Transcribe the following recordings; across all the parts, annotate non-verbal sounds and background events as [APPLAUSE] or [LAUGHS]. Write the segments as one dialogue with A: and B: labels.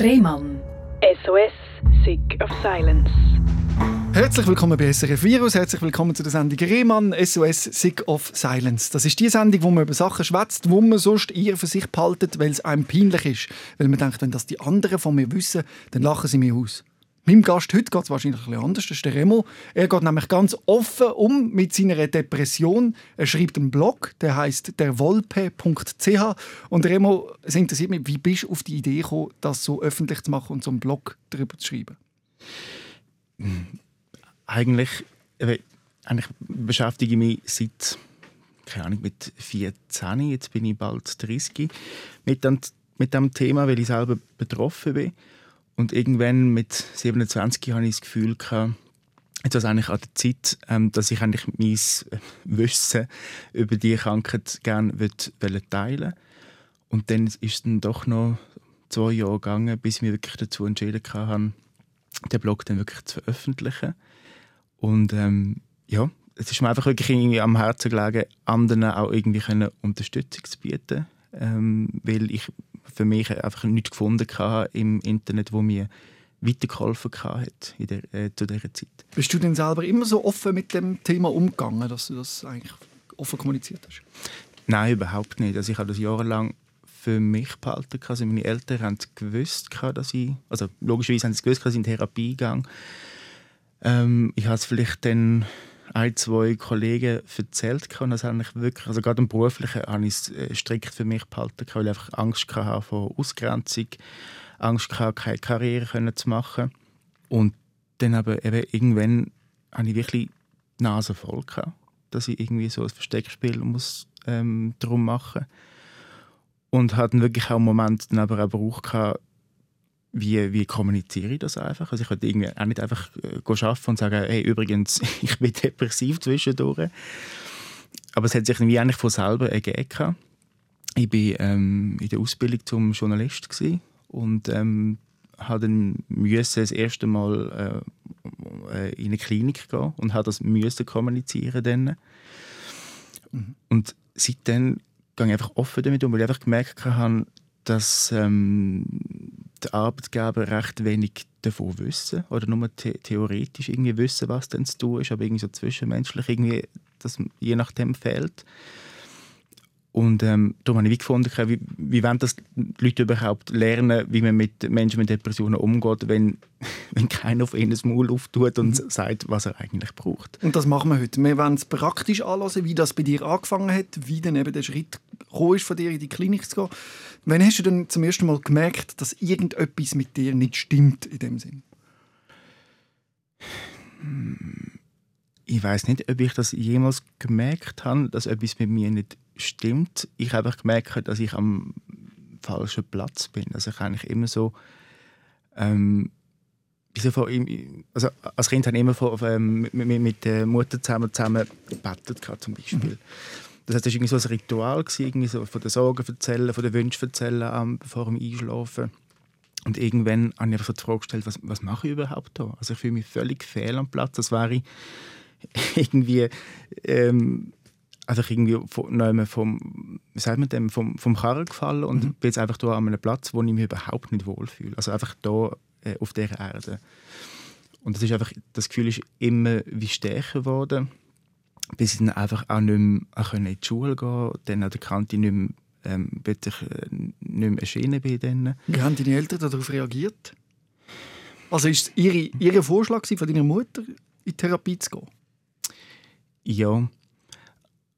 A: Rehmann.
B: SOS, Sick of Silence.
C: Herzlich willkommen bei SRF Virus, herzlich willkommen zu der Sendung Rehmann, SOS Sick of Silence. Das ist die Sendung, wo man über Sachen schwätzt, wo man sonst eher für sich behaltet, weil es einem peinlich ist. Weil man denkt, wenn das die anderen von mir wissen, dann lachen sie mich aus. Meinem Gast heute geht es wahrscheinlich ein anders, das ist der Remo. Er geht nämlich ganz offen um mit seiner Depression. Er schreibt einen Blog, der heißt derwolpe.ch. Und Remo, es interessiert mich, wie bist du auf die Idee gekommen, das so öffentlich zu machen und so einen Blog darüber zu schreiben?
D: Eigentlich, äh, eigentlich beschäftige ich mich seit keine Ahnung, mit 14, jetzt bin ich bald 30, mit dem, mit dem Thema, weil ich selber betroffen bin. Und irgendwann mit 27 hatte ich das Gefühl, gehabt, jetzt ist eigentlich an der Zeit, ähm, dass ich eigentlich mein Wissen über die Krankheit gerne teilen würde. Und dann ist es dann doch noch zwei Jahre gegangen, bis ich mich wirklich dazu entschieden habe, den Blog dann wirklich zu veröffentlichen. Und ähm, ja, es ist mir einfach wirklich irgendwie am Herzen gelegen, anderen auch irgendwie Unterstützung zu bieten. Ähm, weil ich für mich einfach nichts gefunden im Internet, wo mir weitergeholfen hat in der, äh, zu dieser Zeit.
C: Bist du denn selber immer so offen mit dem Thema umgegangen, dass du das eigentlich offen kommuniziert hast?
D: Nein, überhaupt nicht. Also ich habe das jahrelang für mich behalten. Also meine Eltern haben gewusst, dass ich, also logischerweise haben sie gewusst, dass ich in Therapie gehe. Ähm, ich habe es vielleicht dann ein, zwei Kollegen erzählt und das habe ich wirklich, also gerade im Beruflichen, habe ich es äh, strikt für mich behalten, weil ich einfach Angst hatte vor Ausgrenzung, Angst hatte, keine Karriere zu machen. Und dann aber eben irgendwann habe ich wirklich die Nase voll gehabt, dass ich irgendwie so ein Versteckspiel muss ähm, drum machen und hatte wirklich auch einen Moment dann aber auch gebraucht, wie, wie kommuniziere ich das einfach? Also ich könnte irgendwie auch nicht einfach äh, arbeiten und sagen, hey, übrigens, [LAUGHS] ich bin depressiv zwischendurch. Aber es hat sich irgendwie eigentlich von selber ergeben. Ich war ähm, in der Ausbildung zum Journalist und ähm, habe dann müssen das erste Mal äh, in eine Klinik gehen und habe das müssen kommunizieren dann. Mhm. Und seitdem gehe ich einfach offen damit um, weil ich einfach gemerkt habe, dass ähm, die Arbeitgeber recht wenig davon wissen oder nur the theoretisch irgendwie wissen, was denn zu tun ist, aber irgendwie so zwischenmenschlich irgendwie das je nachdem fehlt. Und ähm, darum habe ich gefunden, wie, wie wollen das die Leute überhaupt lernen, wie man mit Menschen mit Depressionen umgeht, wenn, [LAUGHS] wenn keiner auf ihnen das Maul auftut und mhm. sagt, was er eigentlich braucht.
C: Und das machen wir heute. Wir wollen es praktisch anschauen, wie das bei dir angefangen hat, wie dann eben der Schritt ist, von dir in die Klinik zu gehen. Wann hast du denn zum ersten Mal gemerkt, dass irgendetwas mit dir nicht stimmt in dem Sinn?
D: Ich weiß nicht, ob ich das jemals gemerkt habe, dass etwas mit mir nicht stimmt. Ich habe gemerkt, dass ich am falschen Platz bin. Also ich eigentlich immer so ähm, also als Kind habe ich immer von, ähm, mit, mit, der Mutter zusammen, zusammen gebetet, zum Beispiel. Das heißt, das war so ein Ritual, irgendwie so von den Sorgen erzählen, von den Wünschen erzählen um, vor dem Einschlafen. Und irgendwann habe ich einfach so die Frage gestellt, was, was mache ich überhaupt da? Also ich fühle mich völlig fehl am Platz, als wäre ich [LAUGHS] irgendwie ähm, einfach irgendwie von, vom, wie sagt man dem, vom, vom Karren gefallen und mhm. bin jetzt einfach da an einem Platz, wo ich mich überhaupt nicht wohlfühle. Also einfach da äh, auf dieser Erde. Und das ist einfach, das Gefühl ist immer wie stärker geworden bis ich dann einfach auch nicht mehr in die Schule gehen konnte, dann an der Kante nicht mehr, ähm, ich, äh, nicht mehr erschienen bin. Dann.
C: Wie haben deine Eltern darauf reagiert? Also ist es ihre, ihr Vorschlag von deiner Mutter, in Therapie zu gehen?
D: Ja.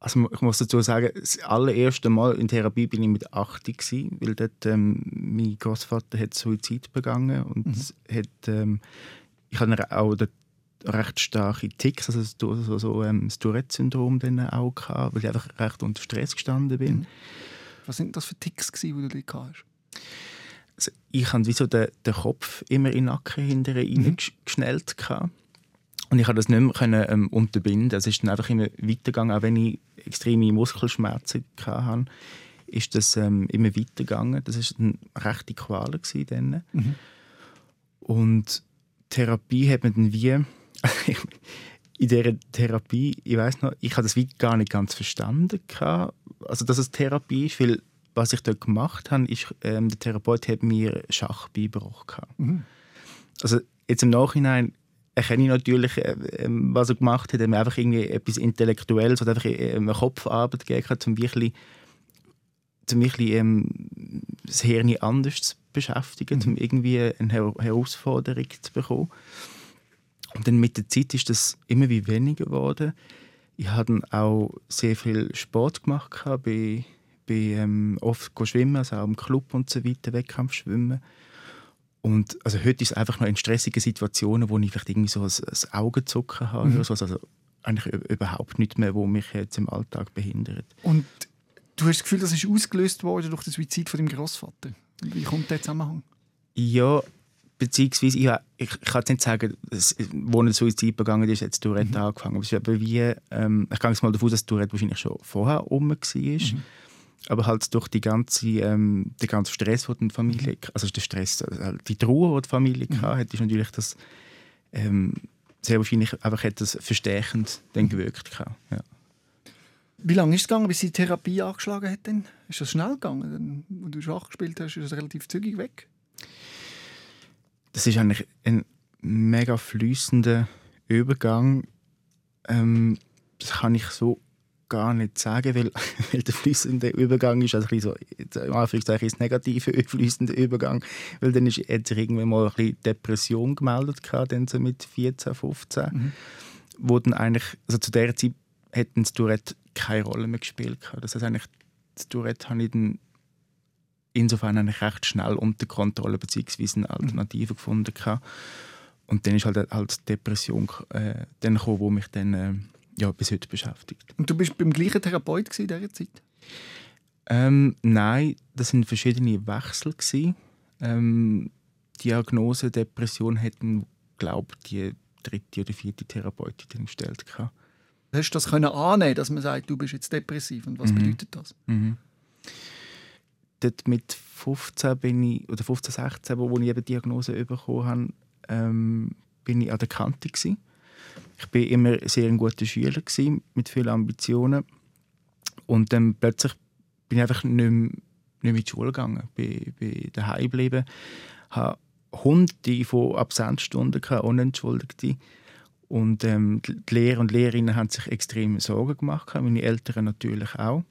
D: Also ich muss dazu sagen, das allererste Mal in Therapie bin ich mit 80 gewesen, weil dort ähm, mein Großvater hat Suizid begangen und mhm. hat, ähm, ich habe auch recht starke Ticks, also so, so ähm, das Tourette-Syndrom dann auch gehabt, weil ich einfach recht unter Stress gestanden bin. Mhm.
C: Was sind das für Ticks, die du dort hast?
D: Also ich hatte wie so den, den Kopf immer in den Nacken hinterher mhm. geschnellt. Gehabt. Und ich konnte das nicht mehr können, ähm, unterbinden. Es ist dann einfach immer weitergegangen, auch wenn ich extreme Muskelschmerzen hatte, ist das ähm, immer weitergegangen. Das war eine rechte Qual. Dann. Mhm. Und Therapie hat man dann wie [LAUGHS] in dieser Therapie, ich weiß noch, ich habe das wie gar nicht ganz verstanden. Also, dass es Therapie ist, weil was ich dort gemacht habe, ist, ähm, der Therapeut hat mir Schach beigebracht. Mhm. Also jetzt im Nachhinein erkenne ich natürlich, äh, ähm, was er gemacht hat. Er hat mir einfach irgendwie etwas Intellektuelles oder einfach ähm, eine Kopfarbeit gegeben, um wirklich, um wirklich ähm, das Hirn anders zu beschäftigen, mhm. um irgendwie eine Her Herausforderung zu bekommen. Und dann mit der Zeit ist das immer wie weniger geworden. Ich habe auch sehr viel Sport gemacht, bin, bin ähm, oft schwimmen, also auch im Club und so weiter, Wettkampfschwimmen. Und also heute ist es einfach noch in stressigen Situationen, wo ich vielleicht irgendwie so ein, ein Augenzucken habe mhm. oder so. Also eigentlich überhaupt nicht mehr, wo mich jetzt im Alltag behindert.
C: Und du hast das Gefühl, das ist ausgelöst worden durch den Suizid von deinem Großvater. Wie kommt der Zusammenhang?
D: Ja, beziehungsweise ich, ich, ich kann jetzt nicht sagen, dass, wo ein Suizid begangen ist, jetzt Tourette mhm. angefangen. Aber wie, ähm, ich gehe jetzt mal davon aus, dass Tourette wahrscheinlich schon vorher rum war. Mhm aber halt durch die ganze, ähm, den ganzen Stress, den die Familie, mhm. also der Stress, also die Trauer, die die Familie mhm. hatte, ist natürlich das ähm, sehr wahrscheinlich einfach etwas verstärkend dann gewirkt. Ja.
C: Wie lange ist es gegangen, bis die Therapie angeschlagen hat? Denn? Ist das schnell gegangen? Als du Schach gespielt hast, ist das relativ zügig weg?
D: Das ist eigentlich ein mega fließender Übergang. Ähm, das kann ich so gar nicht sagen, weil, [LAUGHS] weil der fließende Übergang ist, also ein so, in Anführungszeichen ist negative [LAUGHS] fließende Übergang, weil dann ist jetzt irgendwann mal ein bisschen Depression gemeldet, dann so mit 14, 15, mhm. wo dann eigentlich, also zu der Zeit hätten das Tourette keine Rolle mehr gespielt. Das heißt eigentlich, das Tourette habe ich dann insofern eigentlich recht schnell unter Kontrolle bzw. eine Alternative mhm. gefunden. Und dann ist halt, halt Depression äh, dann gekommen, wo mich dann äh, ja, bis heute beschäftigt.
C: Und du bist beim gleichen Therapeut in dieser Zeit?
D: Ähm, nein, das waren verschiedene Wechsel. Ähm, Diagnose Depression hätten, glaube ich, die dritte oder vierte Therapeutin gestellt.
C: Hast du das können annehmen, dass man sagt, du bist jetzt depressiv und was mhm. bedeutet das? Mhm.
D: Dort mit 15 bin ich, oder 15, 16, wo, wo ich eben die Diagnose bekommen habe, ähm, bin ich an der Kante gewesen. Ich war immer sehr ein guter Schüler gewesen, mit vielen Ambitionen. Und dann plötzlich bin ich einfach nicht mehr, nicht mehr in die Schule gegangen. Bin, bin daheim geblieben. Hatte Hunderte von Absenzstunden, unentschuldigte. Und ähm, die Lehrer und Lehrerinnen haben sich extrem Sorgen gemacht, meine Eltern natürlich auch.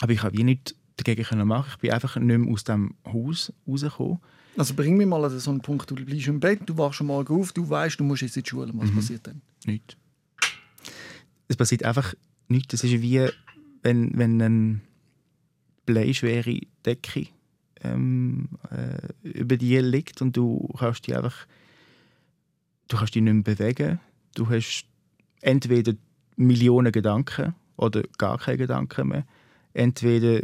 D: Aber ich habe nicht dagegen machen. Ich bin einfach nicht mehr aus dem Haus rausgekommen.
C: Also bring mich mal an so einen Punkt, du bleibst im Bett, du wachst schon mal auf, du weißt, du musst jetzt in die Schule. Was mhm. passiert dann?
D: Nichts. Es passiert einfach nichts. Es ist wie, wenn, wenn eine bleischwere Decke ähm, äh, über dir liegt und du kannst dich einfach du kannst dich nicht mehr bewegen. Du hast entweder Millionen Gedanken oder gar keine Gedanken mehr. Entweder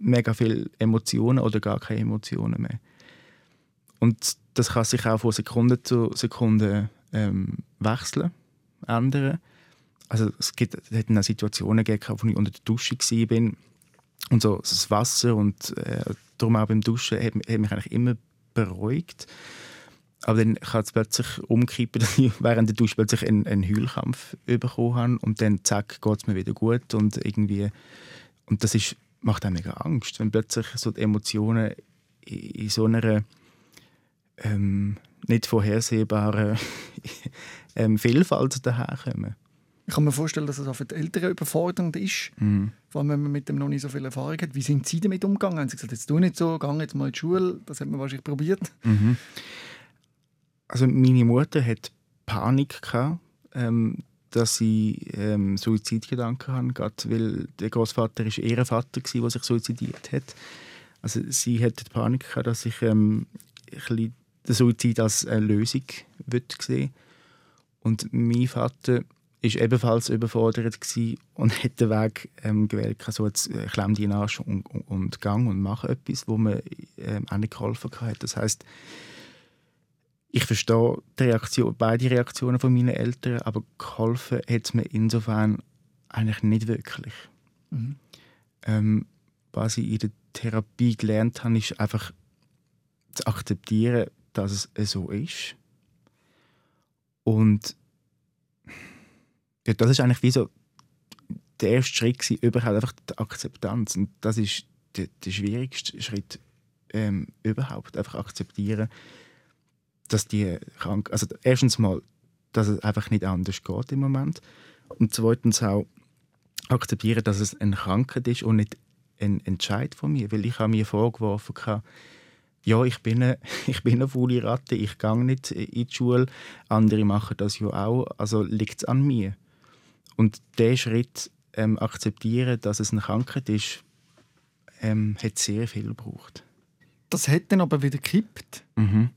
D: mega viele Emotionen oder gar keine Emotionen mehr. Und das kann sich auch von Sekunde zu Sekunde ähm, wechseln, ändern. Also es gibt, es hat Situationen gegeben, wo ich unter der Dusche war und so das Wasser und äh, darum auch beim Duschen hat, hat mich eigentlich immer beruhigt. Aber dann kann es plötzlich umkippen, [LAUGHS] dass ich während der Dusche plötzlich einen, einen Heulkampf bekommen habe und dann zack, geht es mir wieder gut und irgendwie und das ist, macht einem mega Angst, wenn plötzlich so die Emotionen in, in so einer ähm, nicht vorhersehbaren [LAUGHS] ähm, Vielfalt daherkommen.
C: Ich kann mir vorstellen, dass es auch für die Eltern überfordernd ist, mhm. vor allem wenn man mit dem noch nicht so viel Erfahrung hat. Wie sind Sie damit umgegangen? Haben Sie gesagt, jetzt tu nicht so, geh jetzt mal in die Schule? Das hat man wahrscheinlich probiert.
D: Mhm. Also meine Mutter hat Panik gehabt, ähm, dass sie ähm, Suizidgedanken haben, gerade weil der Großvater ist ihr Vater war, der sich suizidiert hat. Also sie hatte Panik gehabt, dass ich ähm, ein den Suizid als eine Lösung sehen Und mein Vater war ebenfalls überfordert und [LAUGHS] hat den Weg ähm, gewählt, so jetzt äh, klemm die Arsch und, und, und gang und mach etwas, wo mir ähm, auch nicht geholfen hat. Das heißt, ich verstehe die Reaktion, beide Reaktionen von meinen Eltern, aber geholfen hat es mir insofern eigentlich nicht wirklich. Mhm. Ähm, was ich in der Therapie gelernt habe, ist einfach zu akzeptieren, dass es so ist. Und ja, das ist eigentlich wie so der erste Schritt gewesen, überhaupt einfach die Akzeptanz. Und das ist der, der schwierigste Schritt ähm, überhaupt. Einfach akzeptieren, dass die krank, also erstens mal, dass es einfach nicht anders geht im Moment und zweitens auch akzeptieren, dass es eine Krankheit ist und nicht ein Entscheid von mir, weil ich habe mir vorgeworfen habe, ja, ich bin eine, [LAUGHS] ich bin eine faule Ratte, ich gehe nicht in die Schule, andere machen das ja auch, also liegt es an mir. Und der Schritt ähm, akzeptieren, dass es eine Krankheit ist, ähm, hat sehr viel gebraucht.
C: Das hat dann aber wieder gekippt.
D: Mhm.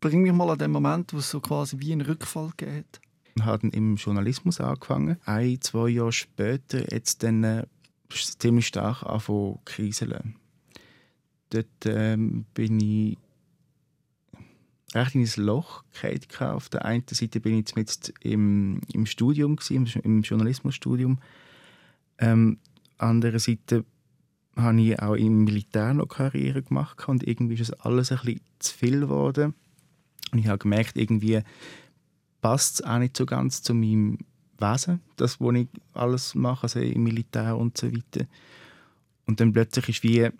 C: Bring mich mal an den Moment, wo es so quasi wie einen Rückfall geht.
D: Ich habe im Journalismus angefangen. Ein, zwei Jahre später jetzt dann äh, ziemlich stark angefangen kriseln. Dort ähm, bin ich recht in ein Loch gefallen. Auf der einen Seite bin ich jetzt im, im Studium, gewesen, im Journalismusstudium. Ähm, andere Seite habe ich auch im Militär noch Karriere gemacht und irgendwie ist es alles ein bisschen zu viel geworden. Und ich habe gemerkt, irgendwie passt es auch nicht so ganz zu meinem Wesen, das, was ich alles mache, also im Militär und so weiter. Und dann plötzlich ist wie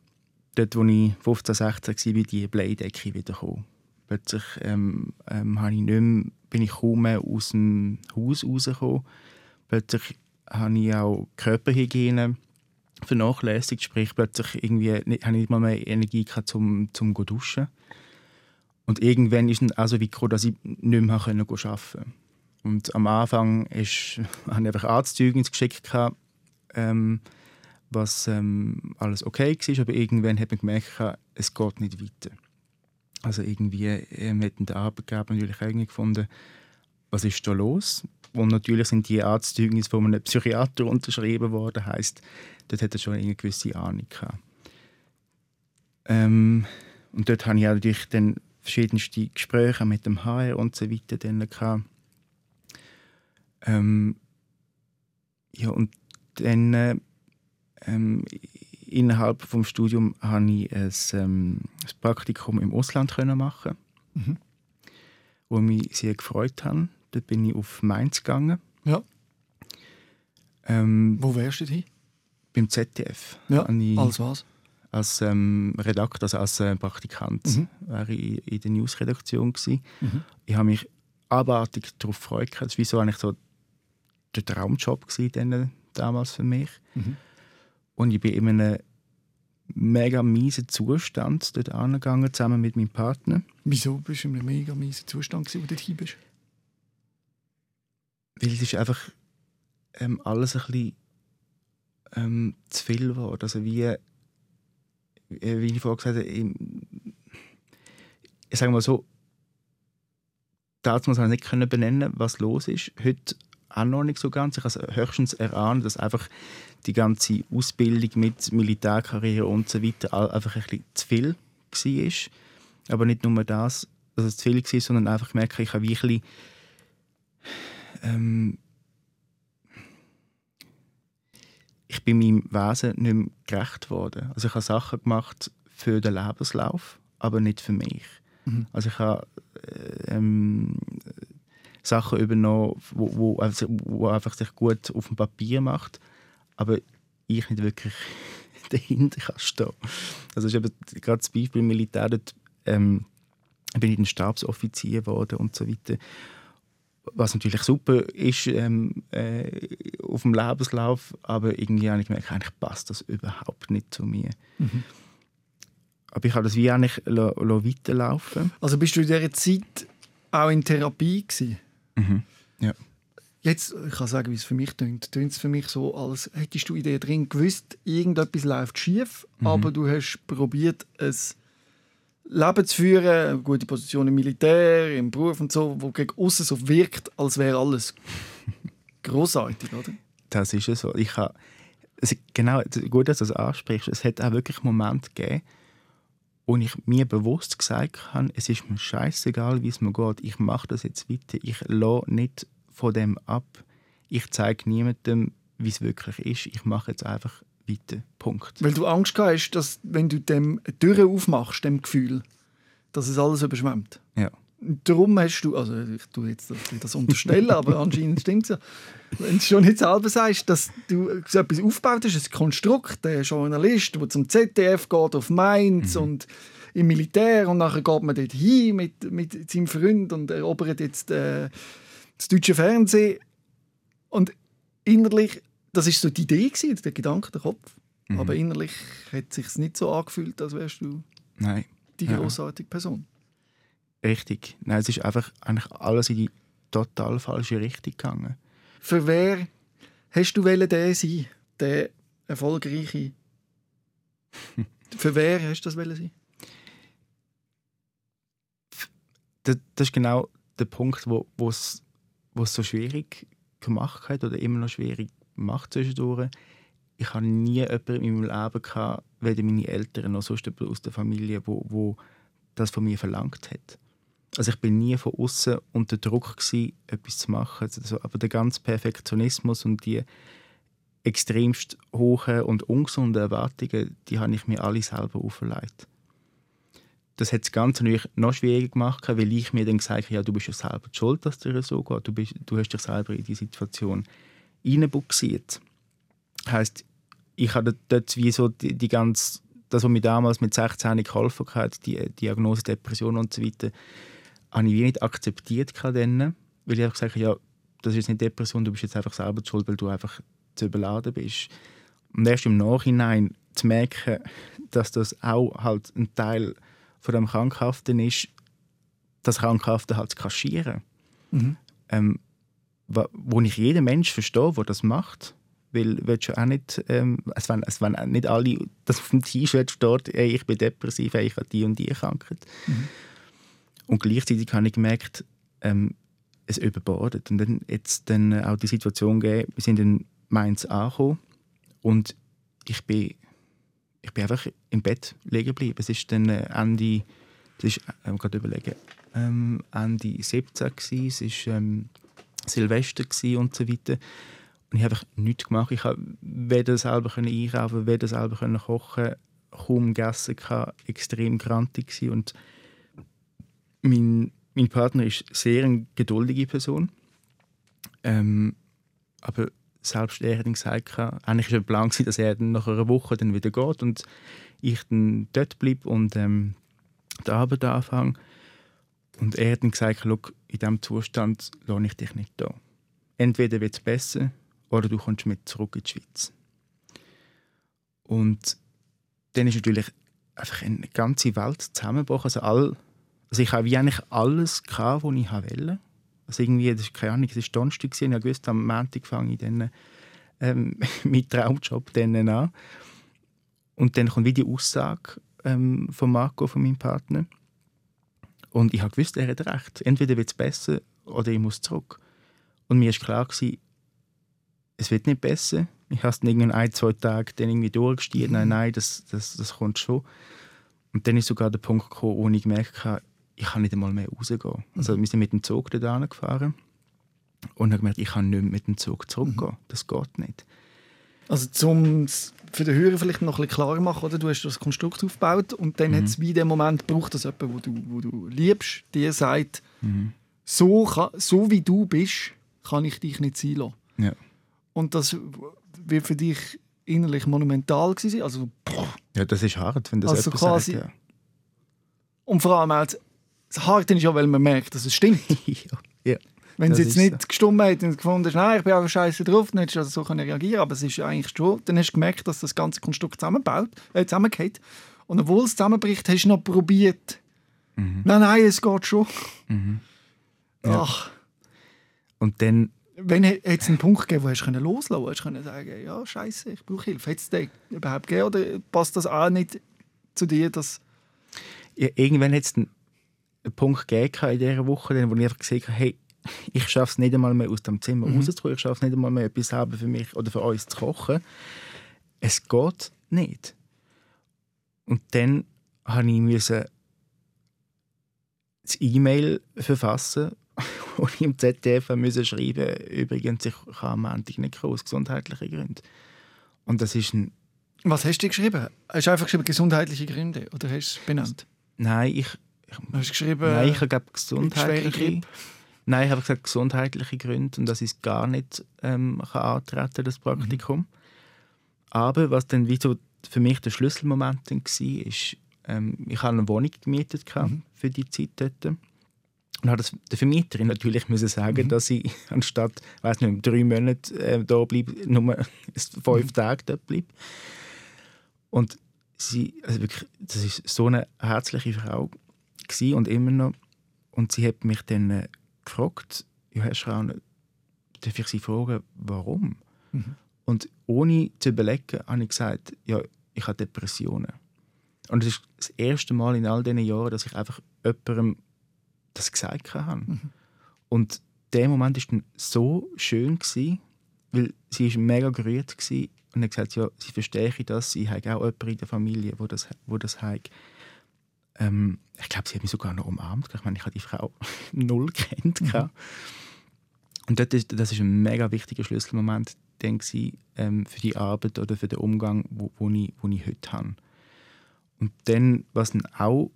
D: dort, wo ich 15, 16 war, die Bleidecke wieder gekommen. Plötzlich ähm, ähm, ich nicht mehr, bin ich kaum mehr aus dem Haus rausgekommen. Plötzlich habe ich auch Körperhygiene vernachlässigt, sprich plötzlich irgendwie nicht, habe ich nicht mal mehr Energie gehabt, zum, zu duschen. Und irgendwann ist es auch so gekommen, dass ich nicht mehr arbeiten konnte. Und am Anfang ist, [LAUGHS] habe ich einfach Arztzeugnis geschickt, ähm, was ähm, alles okay war, aber irgendwann hat man gemerkt, es geht nicht weiter. Also irgendwie ähm, hat der Arbeitgeber natürlich irgendwie gefunden, was ist da los? Und natürlich sind die Arztzeugnisse von einem Psychiater unterschrieben worden, heißt, dort hat er schon eine gewisse Ahnung gehabt. Ähm, und dort habe ich natürlich dann verschiedenste Gespräche mit dem HR und so weiter dann gehabt. Ähm, ja, und dann ähm, innerhalb vom Studium habe ich ein, ähm, ein Praktikum im Ausland können machen, mhm. wo mich sehr gefreut hat. Dort bin ich auf Mainz gegangen.
C: Ja. Ähm, wo wärst du hin?
D: Beim ZDF.
C: Ja, als was?
D: Als ähm, Redakteur, also als äh, Praktikant, mhm. war ich in der Newsredaktion. Mhm. Ich habe mich abartig darauf gefreut. Das war so eigentlich so der Traumjob gewesen, damals für mich. Mhm. Und ich bin in einem mega miesen Zustand dort angegangen, zusammen mit meinem Partner.
C: Wieso bist du in einem mega miesen Zustand, wo du dort bist?
D: Weil es ist einfach ähm, alles ein bisschen ähm, zu viel geworden. Also wie, äh, wie ich vorhin gesagt habe, ich, ich sage mal so, damals nicht können benennen, was los ist. Heute auch noch nicht so ganz. Ich habe höchstens erahnt, dass einfach die ganze Ausbildung mit Militärkarriere und so weiter einfach ein bisschen zu viel war. Aber nicht nur das, dass es zu viel war, sondern einfach gemerkt, ich habe wirklich ähm, ich bin meinem Wesen nicht mehr gerecht worden. Also ich habe Sachen gemacht für den Lebenslauf, aber nicht für mich. Mhm. Also ich habe äh, ähm, Sachen übernommen, wo, wo, also, wo einfach sich gut auf dem Papier macht, aber ich nicht wirklich [LAUGHS] dahinter kann stehen. Also ist eben gerade das Beispiel im Militär, dort ähm, bin ich ein Stabsoffizier geworden und so weiter. Was natürlich super ist ähm, äh, auf dem Lebenslauf, aber irgendwie habe ich gemerkt, eigentlich passt das überhaupt nicht zu mir. Mhm. Aber ich habe das wie eigentlich weiterlaufen
C: Also bist du in dieser Zeit auch in Therapie gewesen?
D: Mhm.
C: Jetzt, ich kann sagen, wie es für mich tönt. Tönt es für mich so, als hättest du in dir drin gewusst, irgendetwas läuft schief, mhm. aber du hast probiert, es Leben zu führen, eine gute Position im Militär, im Beruf und so, wo gegen außen so wirkt, als wäre alles [LAUGHS] großartig, oder?
D: Das ist es so. Ich habe, genau, gut, dass du das ansprichst. Es hat auch wirklich Momente gegeben, und ich mir bewusst gesagt habe, es ist mir scheißegal, wie es mir geht, ich mache das jetzt weiter, ich lasse nicht von dem ab, ich zeige niemandem, wie es wirklich ist, ich mache jetzt einfach weiter, Punkt.
C: Weil du Angst hast, dass wenn du dem eine Tür aufmachst, dem Gefühl, dass es alles überschwemmt?
D: Ja.
C: darum hast du, also ich tue jetzt das, das unterstellen, aber anscheinend stimmt es ja, wenn du schon nicht selber sagst, dass du so etwas aufgebaut hast, ein Konstrukt, der Journalist, der zum ZDF geht, auf Mainz mhm. und im Militär und nachher geht man dort hin mit, mit seinem Freund und erobert jetzt äh, das deutsche Fernsehen und innerlich, das ist so die Idee gewesen, der Gedanke, der Kopf, mhm. aber innerlich hat es sich nicht so angefühlt, als wärst du
D: Nein.
C: die großartige Person.
D: Richtig. Nein, es ist einfach eigentlich alles in die total falsche Richtung gegangen.
C: Für wer hast du der sein, der erfolgreiche? [LAUGHS] Für wer hast du das sein?
D: Das, das ist genau der Punkt, wo es so schwierig gemacht hat oder immer noch schwierig macht zwischendurch. Ich habe nie jemanden in meinem Leben gehabt, weder meine Eltern noch sonst jemand aus der Familie, wo, wo das von mir verlangt hat. Also ich bin nie von außen unter Druck gewesen, etwas zu machen. Also, aber der ganze Perfektionismus und die extremst hohen und ungesunden Erwartungen, die habe ich mir alle selber auferlegt. Das hat das Ganze natürlich noch schwieriger gemacht, weil ich mir dann gesagt habe, ja, du bist ja selber schuld, dass dir so geht. Du, bist, du hast dich selber in die Situation reinbuxiert. Das heisst, ich habe dort wie so die, die ganze, das, was mir damals mit 16 geholfen hat, die Diagnose Depression und so weiter, habe ich nicht akzeptiert dann, weil ich einfach gesagt habe, ja, das ist nicht Depression, du bist jetzt einfach selber schuld, weil du einfach zu überladen bist. Und erst im Nachhinein zu merken, dass das auch halt ein Teil von dem Krankhaften ist, das Krankhafte halt zu kaschieren. Mhm. Ähm, wo ich jeden Mensch verstehe, der das macht. Weil willst du auch nicht, ähm, es, wenn, es wenn nicht alle, das auf dem T-Shirt steht, ey, ich bin depressiv, ey, ich habe die und die Krankheit. Mhm. Und gleichzeitig habe ich gemerkt, ähm, es überbordet. Und dann jetzt dann auch die Situation gegeben, wir sind in Mainz angekommen und ich bin, ich bin einfach im Bett liegen geblieben. Es ist dann Ende, das ist, äh, gerade überlegen, ähm, Ende 17 gewesen, es war ähm, Silvester und so weiter. Und ich habe einfach nichts gemacht. Ich habe weder selber einkaufen, weder selber kochen, kaum gegessen, extrem grantig und mein, mein Partner ist sehr eine geduldige Person. Ähm, aber selbst er hat gesagt, eigentlich war der Plan, dass er dann nach einer Woche dann wieder geht und ich dann dort bleibe und ähm, die Arbeit anfange. Und er hat dann gesagt, in diesem Zustand lasse ich dich nicht da. Entweder wird es besser oder du kommst mit zurück in die Schweiz. Und dann ist natürlich einfach eine ganze Welt zusammengebrochen. Also all also ich habe wie eigentlich alles gehabt, was ich wollte. Also irgendwie, das ist keine Ahnung, es war Donnerstag, ich wusste, am Montag fange ich dann ähm, [LAUGHS] mit Traumjob an. Und dann kommt wie die Aussage ähm, von Marco, von meinem Partner. Und ich habe gewusst, er hat recht. Entweder wird es besser oder ich muss zurück. Und mir war klar, gewesen, es wird nicht besser. Ich habe es dann ein, zwei Tage dann irgendwie durchgestiegen. Nein, nein, das, das, das kommt schon. Und dann ist sogar der Punkt gekommen, wo ich gemerkt habe, ich kann nicht einmal mehr rausgehen. Also wir sind mit dem Zug dort gefahren und habe gemerkt, ich kann nicht mehr mit dem Zug zurückgehen. Mhm. Das geht nicht.
C: Also zum für den Hörer vielleicht noch ein bisschen klarer machen, oder? du hast das Konstrukt aufgebaut und dann mhm. hat es wie den Moment gebraucht, dass jemand, wo du, wo du liebst, dir sagt, mhm. so, so wie du bist, kann ich dich nicht sein lassen.
D: Ja.
C: Und das wird für dich innerlich monumental gewesen. Also,
D: ja, das ist hart, wenn das also quasi, sagt, ja.
C: Und vor allem auch das Harte ist ja, weil man merkt, dass es stimmt. [LAUGHS]
D: ja.
C: Wenn es jetzt nicht so. gestummt hat und gefunden nein, ich bin einfach scheiße drauf, dann hättest du also so reagieren aber es ist ja eigentlich schon, dann hast du gemerkt, dass das ganze Konstrukt zusammenbaut, äh, zusammengeht. Und obwohl es zusammenbricht, hast du noch probiert, mhm. nein, nein, es geht schon. Mhm.
D: Ja. Ach. Und dann...
C: Wenn hat es einen Punkt gegeben, wo hast du loslassen hast, du sagen, ja, scheiße, ich brauche Hilfe. Hat es den überhaupt gegeben oder passt das auch nicht zu dir, dass...
D: Ja, irgendwann hat es einen Punkt gegeben in dieser Woche, wo ich gesehen habe, hey, [LAUGHS] ich schaffe es nicht einmal mehr aus dem Zimmer mhm. rauszukommen, ich schaffe es nicht einmal mehr etwas selber für mich oder für uns zu kochen. Es geht nicht. Und dann musste ich das E-Mail verfassen, [LAUGHS] wo ich im ZDF musste schreiben übrigens, ich kann am Montag nicht aus gesundheitlichen Gründen. Und das ist ein...
C: Was hast du geschrieben? Hast du einfach geschrieben, gesundheitliche Gründe? Oder hast du es benannt?
D: Nein, ich,
C: Hast du geschrieben?
D: Nein, ich habe gesundheitliche. Nein, ich habe gesagt gesundheitliche Gründe und dass ich es gar nicht ähm, kann antreten das Praktikum. Aber was dann wie so für mich der Schlüsselmoment dann war, ist, ähm, ich habe eine Wohnung gemietet gehabt für die Zeit dort. Und das der Vermieterin natürlich müssen sagen, dass ich [LAUGHS] anstatt, weiß nicht, drei Monate äh, da bleibe, nur [LAUGHS] fünf Tage dort bleibe. Und sie, also wirklich, das ist so eine herzliche Frau gewesen und immer noch. Und sie hat mich dann äh, gefragt, ja, Herr Schraun, darf ich Sie fragen, warum? Und ohne zu überlegen, habe ich gesagt, ja, ich habe Depressionen. Und es ist das erste Mal in all diesen Jahren, dass ich einfach jemandem das gesagt habe. Und der Moment war dann so schön, gewesen, weil sie ist mega gerührt war und hat gesagt, ja, sie verstehe das, sie hat auch jemanden in der Familie, wo das, wo das hat. Ähm, ich glaube, sie hat mich sogar noch umarmt. Ich meine, ich habe die Frau [LAUGHS] null kennt. Mhm. Und das ist, das ist ein mega wichtiger Schlüsselmoment dann gewesen, ähm, für die Arbeit oder für den Umgang, wo, wo, ich, wo ich heute habe. Und dann, was dann auch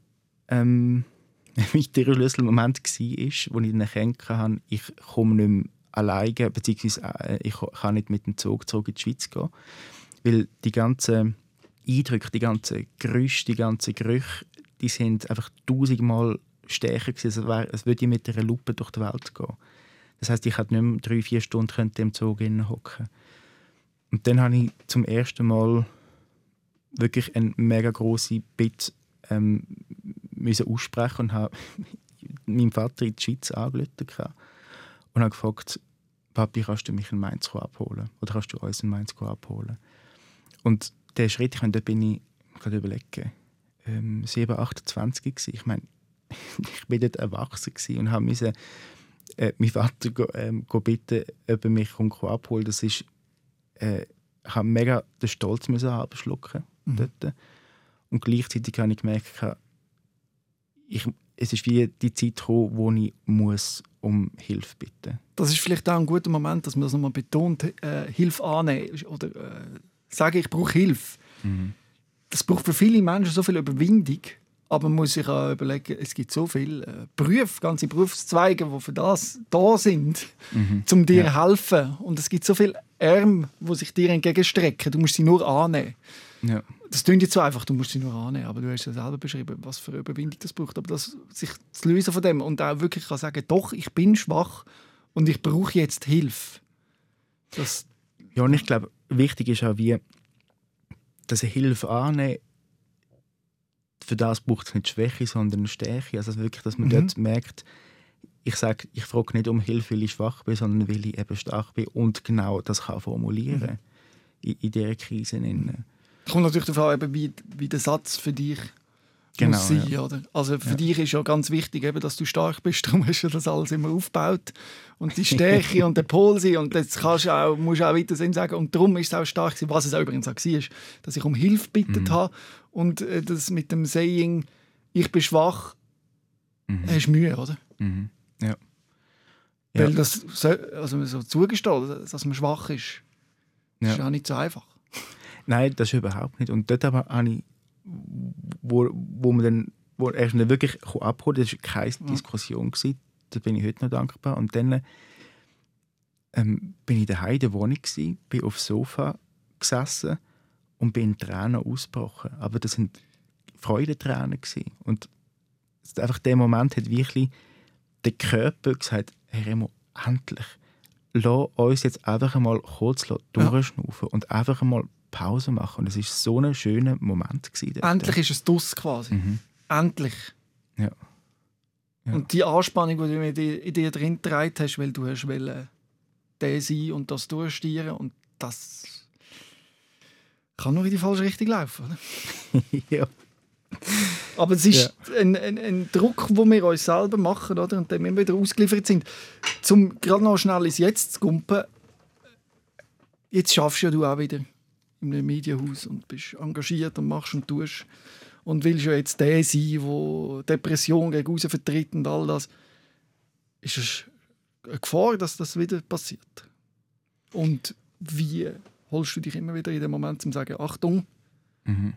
D: ähm, [LAUGHS] ein weiterer Schlüsselmoment war, ist, wo ich dann erkannt habe, ich komme nicht mehr alleine, beziehungsweise äh, ich kann nicht mit dem Zug zurück in die Schweiz gehen. Weil die ganzen Eindrücke, die ganzen Gerüche, die ganzen Gerüche, die sind einfach tausendmal stärker gewesen, als, wär, als würde ich mit einer Lupe durch die Welt gehen. Das heißt, ich hätte nicht mehr drei, vier Stunden im Zug hocken. Und dann habe ich zum ersten Mal wirklich eine mega große Bitte ähm, müssen aussprechen und habe [LAUGHS] meinem Vater in die Schweiz angerufen und habe gefragt, Papi, kannst du mich in Mainz abholen? Oder kannst du uns in Mainz abholen? Und der Schritt, ich meine, da bin ich gerade überlegen, ähm, 7, 28 gewesen. Ich meine, [LAUGHS] ich bin dort erwachsen und habe müssen, äh, meinen Vater go, ähm, go bitten, ob er mich abholen Das ist, äh, ich habe mega den Stolz müssen abschlucken
C: Mhm.
D: dort. Und gleichzeitig habe ich gemerkt, ich, es ist wie die Zeit gekommen, wo ich muss um Hilfe bitten
C: Das ist vielleicht auch ein guter Moment, dass man das nochmal betont, äh, Hilfe annehmen oder äh, sagen, ich brauche Hilfe. Das braucht für viele Menschen so viel Überwindung, aber man muss sich auch überlegen, es gibt so viele äh, Berufe, ganze Berufszweige, die für das da sind, um dir zu helfen. Und es gibt so viele Arme, die sich dir entgegenstrecken. Du musst sie nur annehmen.
D: Ja.
C: Das klingt jetzt so einfach, du musst sie nur annehmen, aber du hast ja selber beschrieben, was für eine Überwindung das braucht. Aber das, sich zu lösen von dem und auch wirklich kann sagen, doch, ich bin schwach und ich brauche jetzt Hilfe. Das,
D: Ja, und ich glaube, wichtig ist auch, wie, dass eine Hilfe annehmen, für das braucht es nicht Schwäche, sondern Stärke. Also wirklich, dass man
C: Mhm.
D: dort merkt, ich sage, ich frage nicht um Hilfe, weil ich schwach bin, sondern weil ich eben stark bin und genau das kann formulieren in, in dieser Krise. innen.
C: kommt natürlich darauf an, wie, wie der Satz für dich
D: Genau,
C: muss sein.
D: ja.
C: Oder? Also für
D: Ja.
C: dich ist ja ganz wichtig, eben, dass du stark bist. Darum [LAUGHS] hast du das alles immer aufgebaut. Und die Stärke [LAUGHS] und der Pol sein. Und das kannst du auch, musst du auch weiterhin sagen. Und darum ist es auch stark gewesen, was es auch übrigens auch war, dass ich um Hilfe gebeten
D: Mhm.
C: habe. Und äh, das mit dem Saying, ich bin schwach, hast du Mühe, oder?
D: Mhm. Ja. Ja.
C: Weil das so, also so zugestehen, dass man schwach ist,
D: Ja.
C: ist auch nicht so einfach.
D: Nein, das ist überhaupt nicht. Und dort aber habe ich, wo, wo man dann, wo er dann wirklich abholt, das war keine Diskussion. Gewesen. Da bin ich heute noch dankbar. Und dann ähm, bin ich daheim in der Wohnung, gewesen, bin aufs Sofa gesessen und bin in Tränen ausgebrochen. Aber das sind Freudentränen. Gewesen. Und einfach der Moment hat wirklich der Körper gesagt, Herr Remo, endlich, lass uns jetzt einfach einmal kurz
C: Ja.
D: durchschnaufen und einfach einmal Pause machen. Und es war so ein schöner Moment. Gewesen.
C: Endlich ist es dus quasi.
D: Mhm.
C: Endlich.
D: Ja. Ja.
C: Und die Anspannung, die du in dir, in dir drin getragen hast, weil du hast wollen, der sein und das durchstieren und das kann nur in die falsche Richtung laufen. [LAUGHS]
D: Ja.
C: Aber es ist ein, ein, ein Druck, den wir uns selber machen oder? und dem wir wieder ausgeliefert sind. Um gerade noch schnell ins Jetzt zu kumpen, jetzt schaffst ja du auch wieder in einem Medienhaus und bist engagiert und machst und tust und willst ja jetzt der sein, der Depression gegen raus vertritt und all das. Ist es eine Gefahr, dass das wieder passiert? Und wie holst du dich immer wieder in den Moment zum sagen, Achtung,
D: Mhm.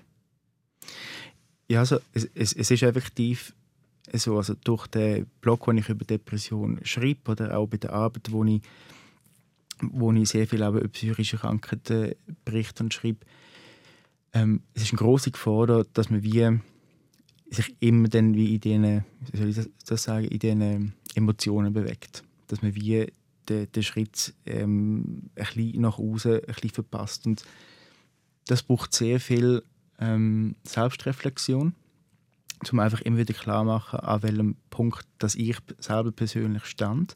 D: Ja, also es, es, es ist effektiv so, also durch den Blog, den ich über Depression schreibe oder auch bei der Arbeit, wo ich, wo ich sehr viel über psychische Krankheiten berichte und schreibe, ähm, es ist eine große Gefahr, dass man wie sich immer dann wie in diesen, soll ich das sagen, in diesen Emotionen bewegt. Dass man wie den, den Schritt ähm, ein bisschen nach außen ein bisschen verpasst. Und das braucht sehr viel ähm, Selbstreflexion, um einfach immer wieder klar machen, an welchem Punkt dass ich selber persönlich stand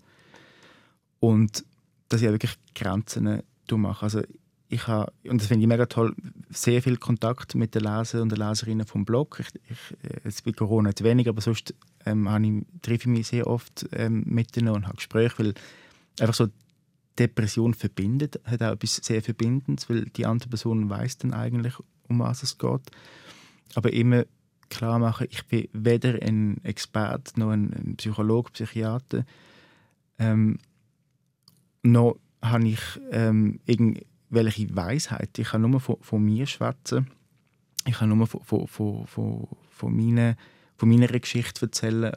D: und dass ich wirklich Grenzen mache. Also ich habe, und das finde ich mega toll, sehr viel Kontakt mit den Leser und den Leserinnen vom Blog. Ich, ich, äh, jetzt bei Corona nicht wenig, aber sonst ähm, ich, treffe ich mich sehr oft ähm, mit ihnen und habe Gespräche, weil einfach so Depression verbindet, hat auch etwas sehr Verbindendes, weil die andere Person weiß dann eigentlich, um was es geht. Aber immer klar machen, ich bin weder ein Experte noch ein, ein Psychologe, Psychiater, ähm, noch habe ich ähm, irgendwelche Weisheit. Ich kann nur von, von mir schwätzen. Ich kann nur von, von, von, von, von, meiner, von meiner Geschichte erzählen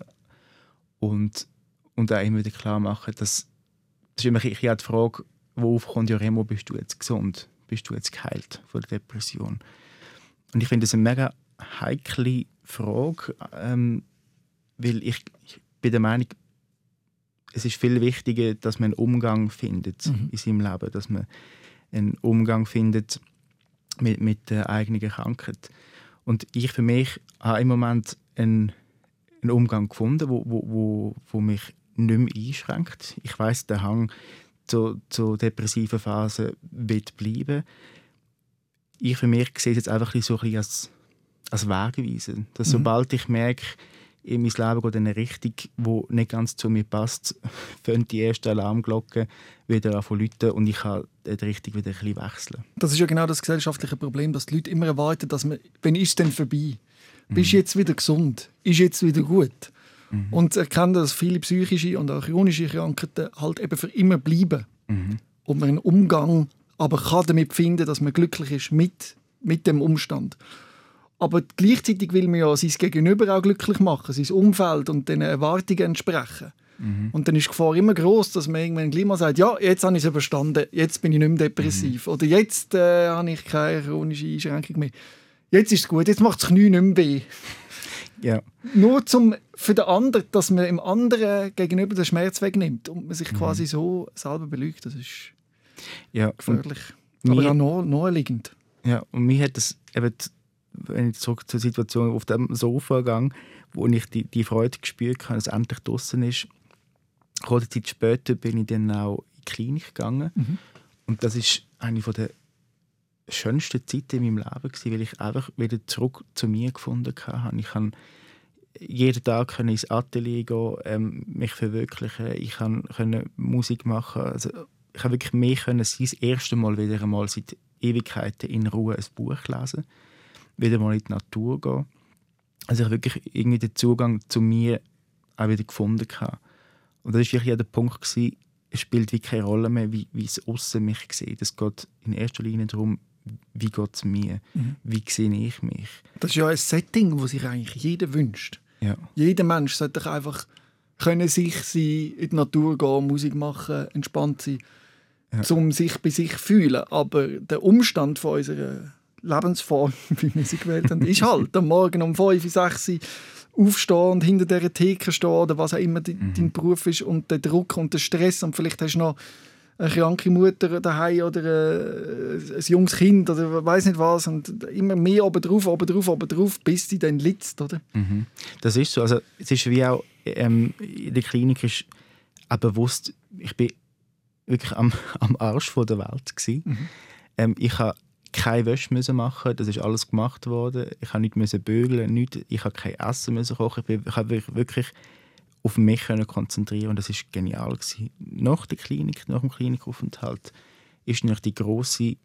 D: und, und auch immer wieder klar machen, dass das ist immer ich, die Frage, wo aufkommt, ja Remo, bist du jetzt gesund? Bist du jetzt geheilt von der Depression? Und ich finde das eine mega heikle Frage, ähm, weil ich, ich bin der Meinung, es ist viel wichtiger, dass man einen Umgang findet mhm. in seinem Leben, dass man einen Umgang findet mit, mit der eigenen Krankheit. Und ich für mich habe im Moment einen, einen Umgang gefunden, wo, wo, wo, wo mich nicht mehr einschränkt. Ich weiß, der Hang zur, zur depressiven Phase wird bleiben. Ich für mich sehe es jetzt einfach so ein bisschen als, als Wegweise. Dass mhm. sobald ich merke, in mein Leben geht in eine Richtung, die nicht ganz zu mir passt, [LAUGHS] fangen die ersten Alarmglocken wieder an zu läuten und ich kann die Richtung wieder ein bisschen wechseln.
C: Das ist ja genau das gesellschaftliche Problem, dass die Leute immer erwarten, dass man, wenn ist es denn vorbei? Mhm. Bist du jetzt wieder gesund? Ist jetzt wieder gut? Mhm. Und erkennen, dass viele psychische und auch chronische Krankheiten halt eben für immer bleiben. Mhm. Und man einen Umgang aber kann damit finden, dass man glücklich ist mit, mit dem Umstand. Aber gleichzeitig will man ja sein Gegenüber auch glücklich machen, sein Umfeld und den Erwartungen entsprechen. Mhm. Und dann ist die Gefahr immer groß, dass man irgendwann gleich mal sagt, ja, jetzt habe ich es überstanden, jetzt bin ich nicht mehr depressiv mhm. oder jetzt äh, habe ich keine chronische Einschränkung mehr. Jetzt ist es gut, jetzt macht das Knie nicht mehr weh. [LAUGHS]
D: Ja.
C: Nur zum, für den anderen, dass man im anderen gegenüber den Schmerz wegnimmt und man sich mhm. quasi so selber belügt, das ist
D: ja,
C: gefährlich. Aber auch nahe, naheliegend.
D: Ja, und mir hat das eben, wenn ich zurück zur Situation auf dem Sofa gehe, wo ich die, die Freude gespürt habe, dass es endlich draußen ist, kurze Zeit später bin ich dann auch in die Klinik gegangen. Mhm. Und das ist eine der schönsten Zeiten in meinem Leben, gewesen, weil ich einfach wieder zurück zu mir gefunden habe. Ich kann jeden Tag ins Atelier gehen, ähm, mich verwirklichen, ich kann Musik machen. Also, ich habe wirklich mehr können, das erste Mal wieder einmal seit Ewigkeiten in Ruhe ein Buch lesen, wieder mal in die Natur gehen. Also ich wirklich irgendwie den Zugang zu mir auch wieder gefunden habe. Und das war wirklich der Punkt, gewesen, es spielt wie keine Rolle mehr, wie, wie es außen mich sieht. Es geht in erster Linie darum, wie geht es mir? Mhm. Wie sehe ich mich?
C: Das ist ja ein Setting, das sich eigentlich jeder wünscht.
D: Ja.
C: Jeder Mensch sollte einfach können sich sein, in die Natur gehen, Musik machen, entspannt sein, ja. um sich bei sich zu fühlen. Aber der Umstand von unserer Lebensform, [LAUGHS] wie sie gewählt haben, ist halt am Morgen um 5, 6 aufstehen und hinter dieser Theke stehen oder was auch immer mhm. dein Beruf ist und der Druck und der Stress und vielleicht hast du noch eine kranke Mutter daheim oder äh, ein junges Kind oder weiß nicht was und immer mehr oben drauf, oben drauf, oben drauf, bis sie dann litzt, oder?
D: Mhm. Das ist so. Also es ist wie auch ähm, in der Klinik ist auch bewusst, ich bin wirklich am, [LAUGHS] am Arsch von der Welt Mhm. Ähm, ich habe keine Wäsche müssen machen, das ist alles gemacht worden. Ich habe nicht müssen bügeln, nicht, ich habe kein Essen müssen kochen. Ich, habe wirklich auf mich können konzentrieren und das ist genial gewesen. Nach der Klinik, nach dem Klinikaufenthalt, ist natürlich die große äh,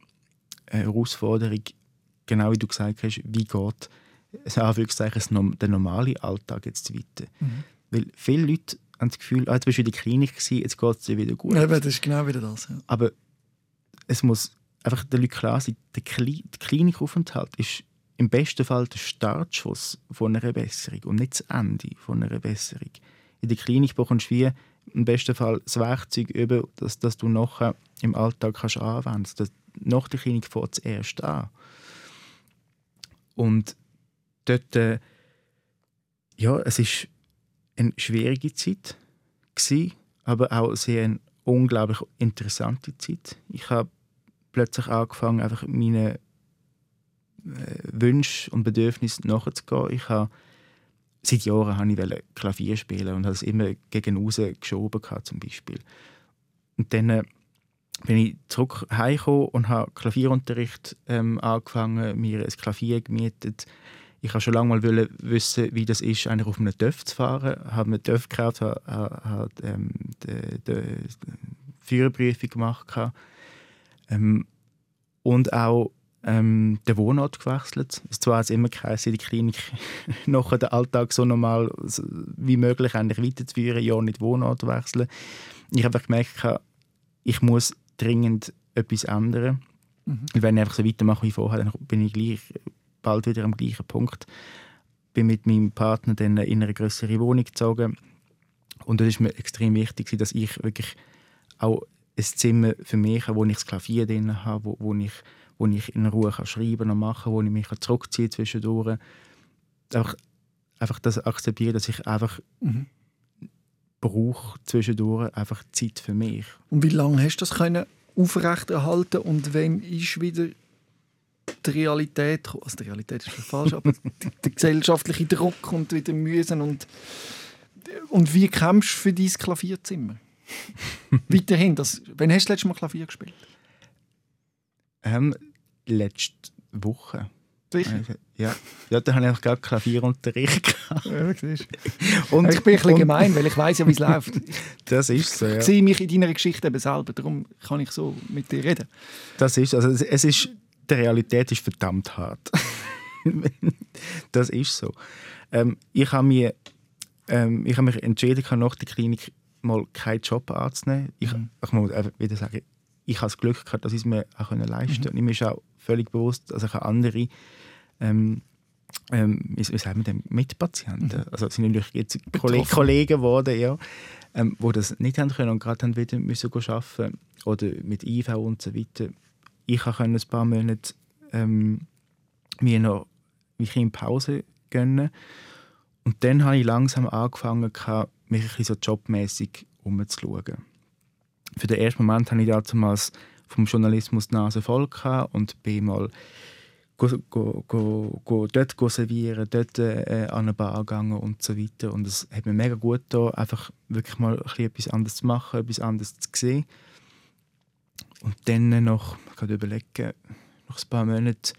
D: Herausforderung, genau wie du gesagt hast, wie geht Anführungszeichen, der normale Alltag jetzt weiter. Mhm. Weil viele Leute haben das Gefühl, ah, jetzt bist du in der Klinik gewesen, jetzt geht es dir wieder gut.
C: Ja, das ist genau wieder das. Ja.
D: Aber es muss einfach den Leuten klar sein, der, Kli der Klinikaufenthalt ist im besten Fall der Startschuss von einer Besserung und nicht das Ende von einer Besserung. In der Klinik bekommst du wie im besten Fall das Werkzeug über, das, das du nachher im Alltag kannst anwenden kannst. Nach der Klinik fängt es erst an. Und dort, äh, ja, es ist eine schwierige Zeit gewesen, aber auch sehr eine unglaublich interessante Zeit. Ich habe plötzlich angefangen, einfach meine äh, Wünsche und Bedürfnisse nachzugehen. Ich habe seit Jahren habe ich Klavier spielen und habe es immer gegen raus geschoben zum Beispiel. Und dann äh, bin ich zurück heimgekommen und habe Klavierunterricht ähm, angefangen, mir ein Klavier gemietet. Ich wollte schon lange mal wissen, wie das ist, eigentlich auf einem TÜV zu fahren. Ich habe einen TÜV gekauft, habe, habe ähm, die, die Führerprüfung gemacht. Ähm, und auch ähm, den Wohnort gewechselt. Es zwar hat immer geheißen, die Klinik [LAUGHS] nachher den Alltag so normal wie möglich eigentlich weiterzuführen, ja nicht Wohnort wechseln. Ich habe gemerkt, ich muss dringend etwas ändern. Mhm. Wenn ich einfach so weitermache wie vorher, dann bin ich gleich bald wieder am gleichen Punkt. Bin mit meinem Partner dann in eine größere Wohnung gezogen und das ist mir extrem wichtig, dass ich wirklich auch ein Zimmer für mich wo ich das Klavier drin habe, wo, wo ich wo ich in Ruhe kann schreiben und machen kann, wo ich mich zurückziehen kann zwischendurch. Einfach, einfach das akzeptieren, dass ich einfach mhm. brauche zwischendurch einfach Zeit für mich.
C: Und wie lange hast du das können aufrechterhalten und wann ist wieder die Realität, also die Realität ist falsch, aber [LAUGHS] der gesellschaftliche Druck kommt wieder müssen und und wie kämpfst du für dein Klavierzimmer? [LAUGHS] Weiterhin, das, wann hast du das letzte Mal Klavier gespielt?
D: Ähm, letzte Woche.
C: Sicher?
D: Ja, ja da habe ich gerade Klavierunterricht
C: ja, [LAUGHS] und, ich bin ein bisschen gemein, weil ich weiß ja, wie es [LAUGHS] läuft.
D: Das ist so, ja.
C: Ich sehe mich in deiner Geschichte eben selber, darum kann ich so mit dir reden.
D: Das ist, also es ist, die Realität ist verdammt hart. das ist so. Ähm, ich habe mich, ähm, hab mich entschieden, nach der Klinik mal keinen Job anzunehmen. Ich, mhm. ich muss wieder sagen, ich habe das Glück gehabt, dass ich es mir auch leisten konnte. Mhm. mir ist auch völlig bewusst, dass ich andere ähm, ähm, wie, sagen wir denn, Mitpatienten, mhm. also sind natürlich jetzt Betroffen. Kollegen geworden, ja, ähm, wo das nicht haben können und gerade haben wieder müssen arbeiten oder mit IV und so weiter. Ich konnte ein paar Monate ähm, mir noch mich in Pause gönnen und dann habe ich langsam angefangen, mich ein bisschen so jobmäßig umzuschauen für den ersten Moment hatte ich damals vom Journalismus die Nase voll und bin mal go, go, go, go dort go servieren, dort äh, an eine Bar gegangen und so weiter. Und es hat mir mega gut getan, einfach wirklich mal etwas anderes zu machen, etwas anderes zu sehen. Und dann noch, ich kann überlegen, nach ein paar Monaten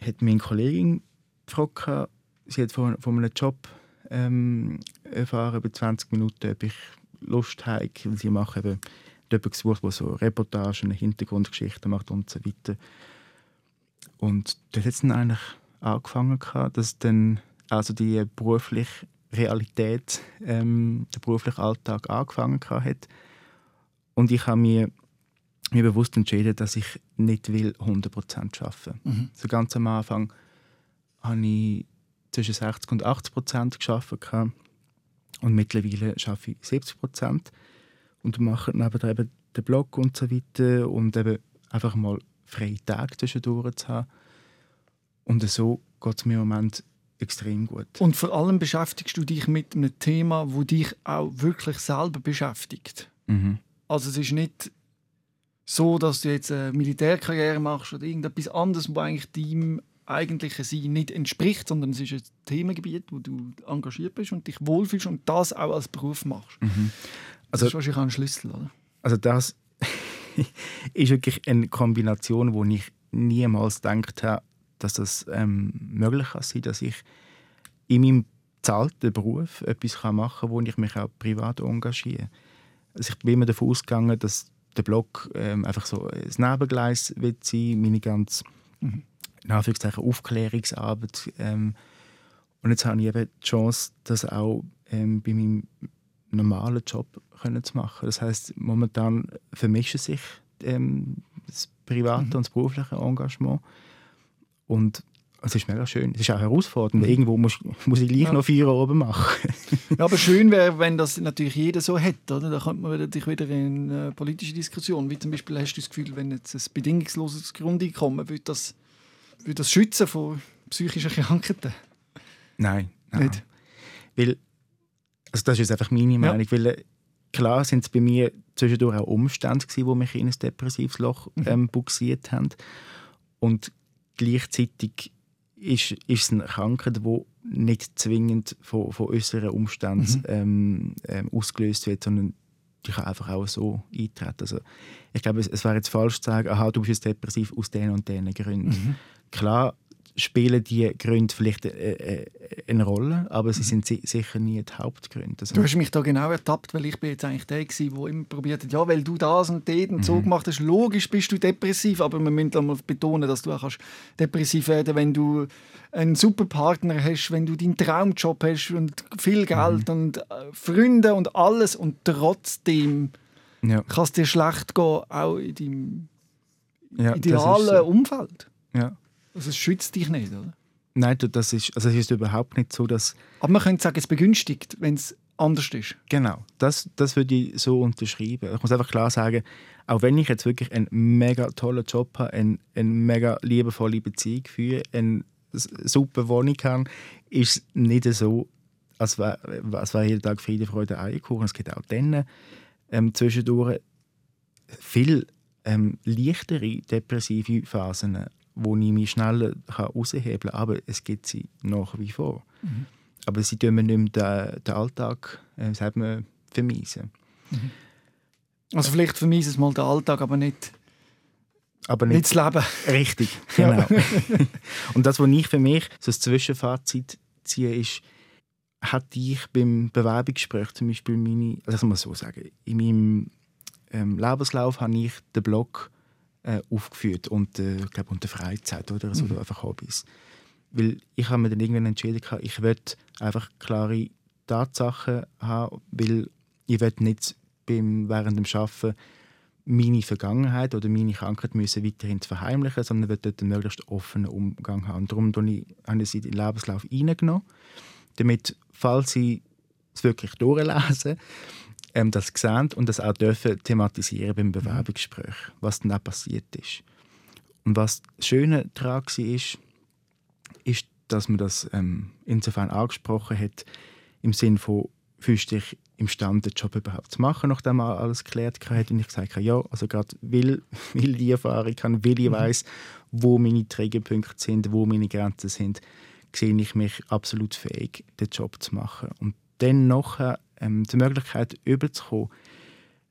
D: hat meine Kollegin gefragt, sie hat von, von einem Job ähm, erfahren, über 20 Minuten, ob ich Lust weil sie machen eben jemanden gesucht, der so Reportagen, Hintergrundgeschichten macht und so weiter. Und dort hat dann eigentlich angefangen, dass dann also die berufliche Realität, ähm, der berufliche Alltag angefangen hat. Und ich habe mir, mir bewusst entschieden, dass ich nicht will 100% arbeiten will. Mhm. So ganz am Anfang habe ich zwischen 60 und 80% gearbeitet. Und mittlerweile schaffe ich 70 Prozent und mache dann eben den Blog und so weiter und eben einfach mal freie Tage zwischendurch zu haben. Und so geht es mir im Moment extrem gut.
C: Und vor allem beschäftigst du dich mit einem Thema, das dich auch wirklich selber beschäftigt. Mhm. Also es ist nicht so, dass du jetzt eine Militärkarriere machst oder irgendetwas anderes, wo eigentlich deinem eigentlichen Sein nicht entspricht, sondern es ist ein Themengebiet, wo du engagiert bist und dich wohlfühlst und das auch als Beruf machst. Mhm. Also, das ist wahrscheinlich auch ein Schlüssel, oder?
D: Also das [LAUGHS] ist wirklich eine Kombination, wo ich niemals gedacht habe, dass das ähm, möglich sein dass ich in meinem bezahlten Beruf etwas machen kann, wo ich mich auch privat engagiere. Also ich bin immer davon ausgegangen, dass der Blog ähm, einfach so ein Nebengleis wird sein, meine ganze mhm in Anführungszeichen Aufklärungsarbeit. Ähm, und jetzt habe ich eben die Chance, das auch ähm, bei meinem normalen Job können zu machen. Das heißt, momentan vermischen sich ähm, das private mhm. und das berufliche Engagement. Und es ist mega schön. Es ist auch herausfordernd. Mhm. Irgendwo muss, muss ich gleich ja. noch vier oben machen. [LAUGHS]
C: ja, aber schön wäre, wenn das natürlich jeder so hätte. Oder? Da kommt man natürlich wieder in äh, politische Diskussionen. Wie zum Beispiel hast du das Gefühl, wenn jetzt ein bedingungsloses Grundeinkommen würde das, würde das schützen vor psychischen Krankheiten?
D: Nein, nein. Nicht? Weil, also das ist jetzt einfach meine Meinung. Ja. Weil, äh, klar sind es bei mir zwischendurch auch Umstände gewesen, die mich in ein depressives Loch mhm. ähm, buxiert haben. Und gleichzeitig ist, ist es eine Krankheit, die nicht zwingend von, von äußeren Umständen mhm. ähm, ähm, ausgelöst wird, sondern die kann einfach auch so eintreten. Also, ich glaube, es, es wäre jetzt falsch zu sagen, aha, du bist jetzt depressiv aus den und den Gründen. Mhm. Klar spielen die Gründe vielleicht äh, äh, eine Rolle, aber sie mhm. sind sicher nie die Hauptgründe. Also
C: du hast mich da genau ertappt, weil ich bin jetzt eigentlich der der immer probiert hat, ja, weil du das und den und so mhm. gemacht hast, logisch bist du depressiv, aber wir müssen einmal betonen, dass du auch kannst depressiv werden wenn du einen super Partner hast, wenn du deinen Traumjob hast und viel Geld mhm. und äh, Freunde und alles und trotzdem ja. kann es dir schlecht gehen, auch in deinem ja, idealen so. Umfeld.
D: Ja.
C: Also es schützt dich nicht, oder?
D: Nein, das ist, also es ist überhaupt nicht so, dass...
C: Aber man könnte sagen, es begünstigt, wenn es anders ist.
D: Genau, das, das würde ich so unterschreiben. Ich muss einfach klar sagen, auch wenn ich jetzt wirklich einen mega tollen Job habe, eine, eine mega liebevolle Beziehung führe, eine super Wohnung habe, ist es nicht so, als wäre wär jeden Tag Friede, Freude, Eierkuchen. Es gibt auch dann ähm, zwischendurch viel ähm, leichtere depressive Phasen wo ich mich schneller heraushebeln kann. Aber es gibt sie nach wie vor. Mhm. Aber sie tun mir nicht mehr den, den Alltag äh, sagt man.
C: Mhm. Also vielleicht vermeisen es mal den Alltag, aber nicht,
D: aber nicht,
C: nicht das Leben.
D: Richtig, [LAUGHS] genau. [LAUGHS] Und das, was ich für mich so als Zwischenfazit ziehe, ist, hatte ich beim Bewerbungsgespräch zum Beispiel meine, also mal so sagen, in meinem ähm, Lebenslauf habe ich den Blog äh, aufgeführt und äh, glaube unter Freizeit oder so mhm. oder einfach Hobbys. Weil ich habe mir dann irgendwann entschieden, ich möchte einfach klare Tatsachen haben, weil ich will nicht beim, während dem Arbeiten meine Vergangenheit oder meine Krankheit müssen weiterhin verheimlichen, sondern will dort einen möglichst offenen Umgang haben. Und darum habe ich, habe ich sie in den Lebenslauf reingenommen, damit, falls sie es wirklich durchlesen, ähm, das gesehen und das auch dürfen thematisieren beim Bewerbungsgespräch, was dann auch passiert ist. Und was das Schöne daran war, ist, ist, dass man das ähm, insofern angesprochen hat, im Sinne von, fühlst du dich imstande, den Job überhaupt zu machen, nachdem man alles geklärt hat. Und ich gesagt habe, ja, also gerade weil, [LAUGHS] weil die Erfahrung habe, weil ich mhm. weiß, wo meine Trägerpunkte sind, wo meine Grenzen sind, sehe ich mich absolut fähig, den Job zu machen. Und dann nachher ähm, die Möglichkeit überzukommen,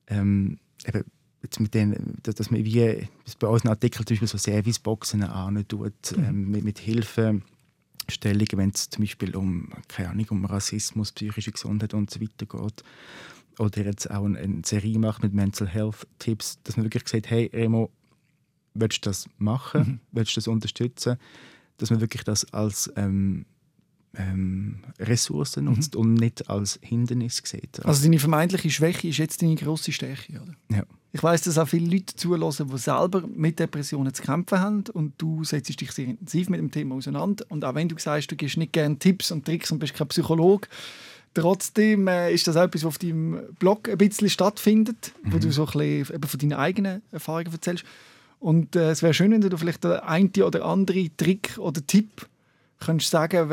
D: ähm, eben jetzt mit den, dass man wie bei uns Artikeln zum Beispiel so Serviceboxen tut, mhm. ähm, mit, mit Hilfe. wenn es zum Beispiel um, keine Ahnung, um Rassismus, psychische Gesundheit und so weiter geht. Oder jetzt auch eine, eine Serie macht mit Mental Health Tipps, dass man wirklich sagt, hey Remo, willst du das machen? Mhm. Willst du das unterstützen? Dass man wirklich das als ähm, ähm, Ressourcen mhm. nutzt mhm. und nicht als Hindernis sieht.
C: Also deine vermeintliche Schwäche ist jetzt deine grosse Stärke, oder?
D: Ja.
C: Ich weiß, dass auch viele Leute zulassen, die selber mit Depressionen zu kämpfen haben und du setzt dich sehr intensiv mit dem Thema auseinander und auch wenn du sagst, du gibst nicht gerne Tipps und Tricks und bist kein Psychologe, trotzdem äh, ist das auch etwas, was auf deinem Blog ein bisschen stattfindet, mhm. wo du so ein bisschen von deinen eigenen Erfahrungen erzählst. Und äh, es wäre schön, wenn du vielleicht den einen oder anderen Trick oder Tipp könntest sagen,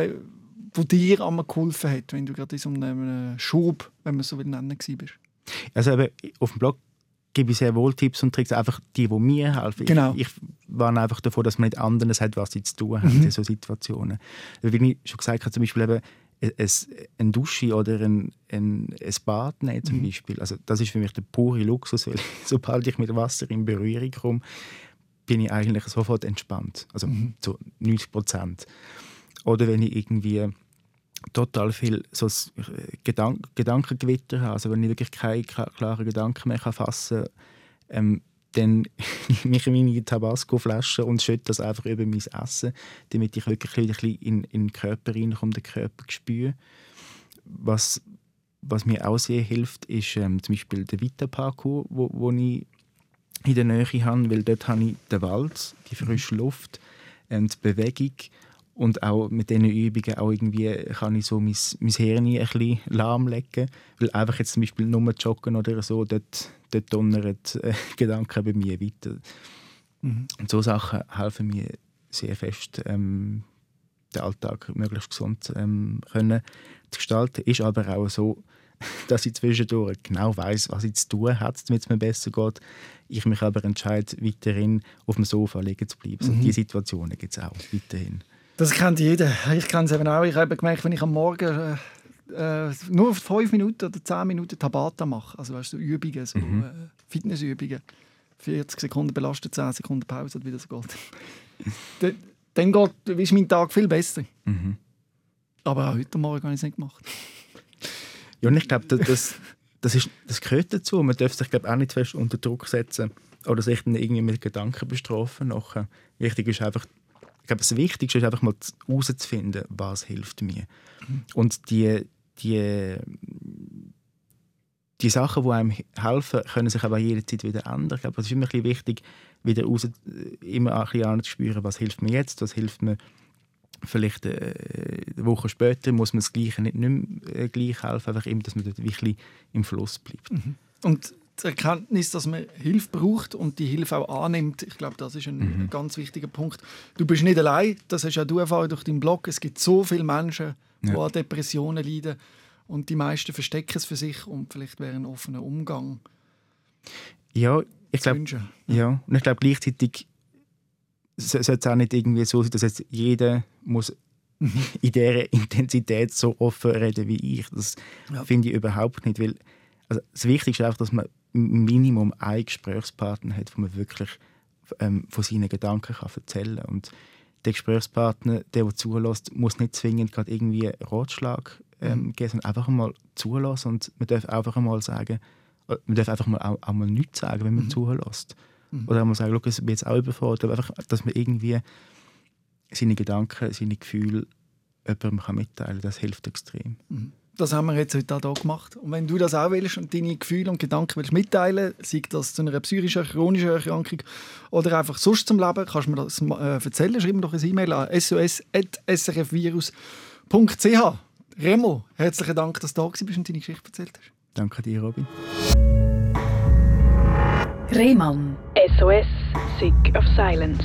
C: wo dir einmal geholfen hat, wenn du gerade in so einem Schub, wenn man so will nennen, warst?
D: Also eben, auf dem Blog gebe ich sehr wohl Tipps und Tricks, einfach die, die mir helfen.
C: Genau.
D: Ich, ich warne einfach davor, dass man nicht anderen hat, was sie zu tun haben mhm. in solchen Situationen. Wie ich schon gesagt habe, zum Beispiel eben ein Dusche oder ein, ein, ein Bad nehmen zum mhm. Beispiel. Also das ist für mich der pure Luxus, weil [LAUGHS] sobald ich mit Wasser in Berührung komme, bin ich eigentlich sofort entspannt. Also mhm. zu 90 Prozent. Oder wenn ich irgendwie total viel so äh, Gedank Gedankengewitter habe, also wenn ich wirklich keine klaren Gedanken mehr fassen kann, ähm, dann [LAUGHS] nehme ich meine Tabasco-Flasche und schütte das einfach über mein Essen, damit ich wirklich ein bisschen in, in den Körper reinkomme, den Körper spüre. Was, was mir auch sehr hilft, ist ähm, zum Beispiel der Vita-Parcours, wo, wo ich in der Nähe habe, weil dort habe ich den Wald, die frische Luft, ähm, die Bewegung und auch mit diesen Übungen auch irgendwie kann ich so mein, mein Hirn ein bisschen lahmlegen. Weil einfach jetzt zum Beispiel nur joggen oder so, dort, dort donnern äh, [LAUGHS] Gedanken bei mir weiter. Mhm. Und so Sachen helfen mir sehr fest, ähm, den Alltag möglichst gesund ähm, können zu gestalten. Ist aber auch so, [LAUGHS] dass ich zwischendurch genau weiß, was ich zu tun habe, damit es mir besser geht. Ich mich aber entscheide, weiterhin auf dem Sofa liegen zu bleiben. Mhm. So, diese Situationen gibt es auch weiterhin.
C: Das kennt jeder. Ich kenne es eben auch. Ich habe gemerkt, wenn ich am Morgen äh, äh nur fünf Minuten oder zehn Minuten Tabata mache, also weißt, so Übungen, so mhm. äh, Fitnessübungen, 40 Sekunden belastet, 10 Sekunden Pause und wieder so geht. [LAUGHS] dann geht, ist mein Tag viel besser. Mhm. Aber auch heute Morgen habe ich es nicht gemacht.
D: Ja, und ich glaube, das, das, ist, das gehört dazu. Man darf sich glaub, auch nicht fest unter Druck setzen oder sich dann irgendwie mit Gedanken bestrafen. Nachher. Wichtig ist einfach, glaube, das Wichtigste ist einfach mal herauszufinden, was hilft mir. Mhm. Und die, die, die Sachen, die einem helfen, können sich aber jederzeit wieder ändern. Ich glaube, es ist immer ein wichtig, wieder raus, äh, immer ein bisschen anzuspüren, was hilft mir jetzt, was hilft mir vielleicht äh, eine Woche später, muss man das Gleiche nicht, nicht mehr äh, gleich helfen, einfach immer, dass man dort wirklich im Fluss bleibt. Mhm.
C: Und die Erkenntnis, dass man Hilfe braucht und die Hilfe auch annimmt, ich glaube, das ist ein mhm. ganz wichtiger Punkt. Du bist nicht allein, das hast auch du erfahren durch deinen Blog. Es gibt so viele Menschen, die ja. an Depressionen leiden und die meisten verstecken es für sich und vielleicht wäre ein offener Umgang.
D: Ja, ich glaube, ja, und ich glaube gleichzeitig sollte es auch nicht irgendwie so sein, dass jetzt jeder muss mhm. in dieser Intensität so offen reden wie ich. Das ja. finde ich überhaupt nicht, weil also das Wichtigste ist einfach, dass man Minimum einen Gesprächspartner hat, wo man wirklich ähm, von seinen Gedanken kann erzählen kann. Und der Gesprächspartner, der, der zulässt, muss nicht zwingend gerade irgendwie Ratschlag ähm, mhm. geben, sondern einfach mal zulassen und man darf einfach mal sagen, äh, man darf einfach mal auch, auch mal nichts sagen, wenn man mhm. zulässt. Mhm. Oder man sagen, ich bin jetzt auch überfordert, aber einfach, dass man irgendwie seine Gedanken, seine Gefühle jemandem mitteilen kann, das hilft extrem.
C: Mhm. Das haben wir jetzt heute auch hier gemacht. Und wenn du das auch willst und deine Gefühle und Gedanken willst mitteilen, sei das zu einer psychischen, chronischen Erkrankung oder einfach sonst zum Leben, kannst du mir das äh, erzählen. Schreib mir doch eine E-Mail an sos.srfvirus.ch. Remo, herzlichen Dank, dass du da bist und deine Geschichte erzählt hast.
D: Danke dir, Robin.
B: Rehmann. SOS, Sick of Silence.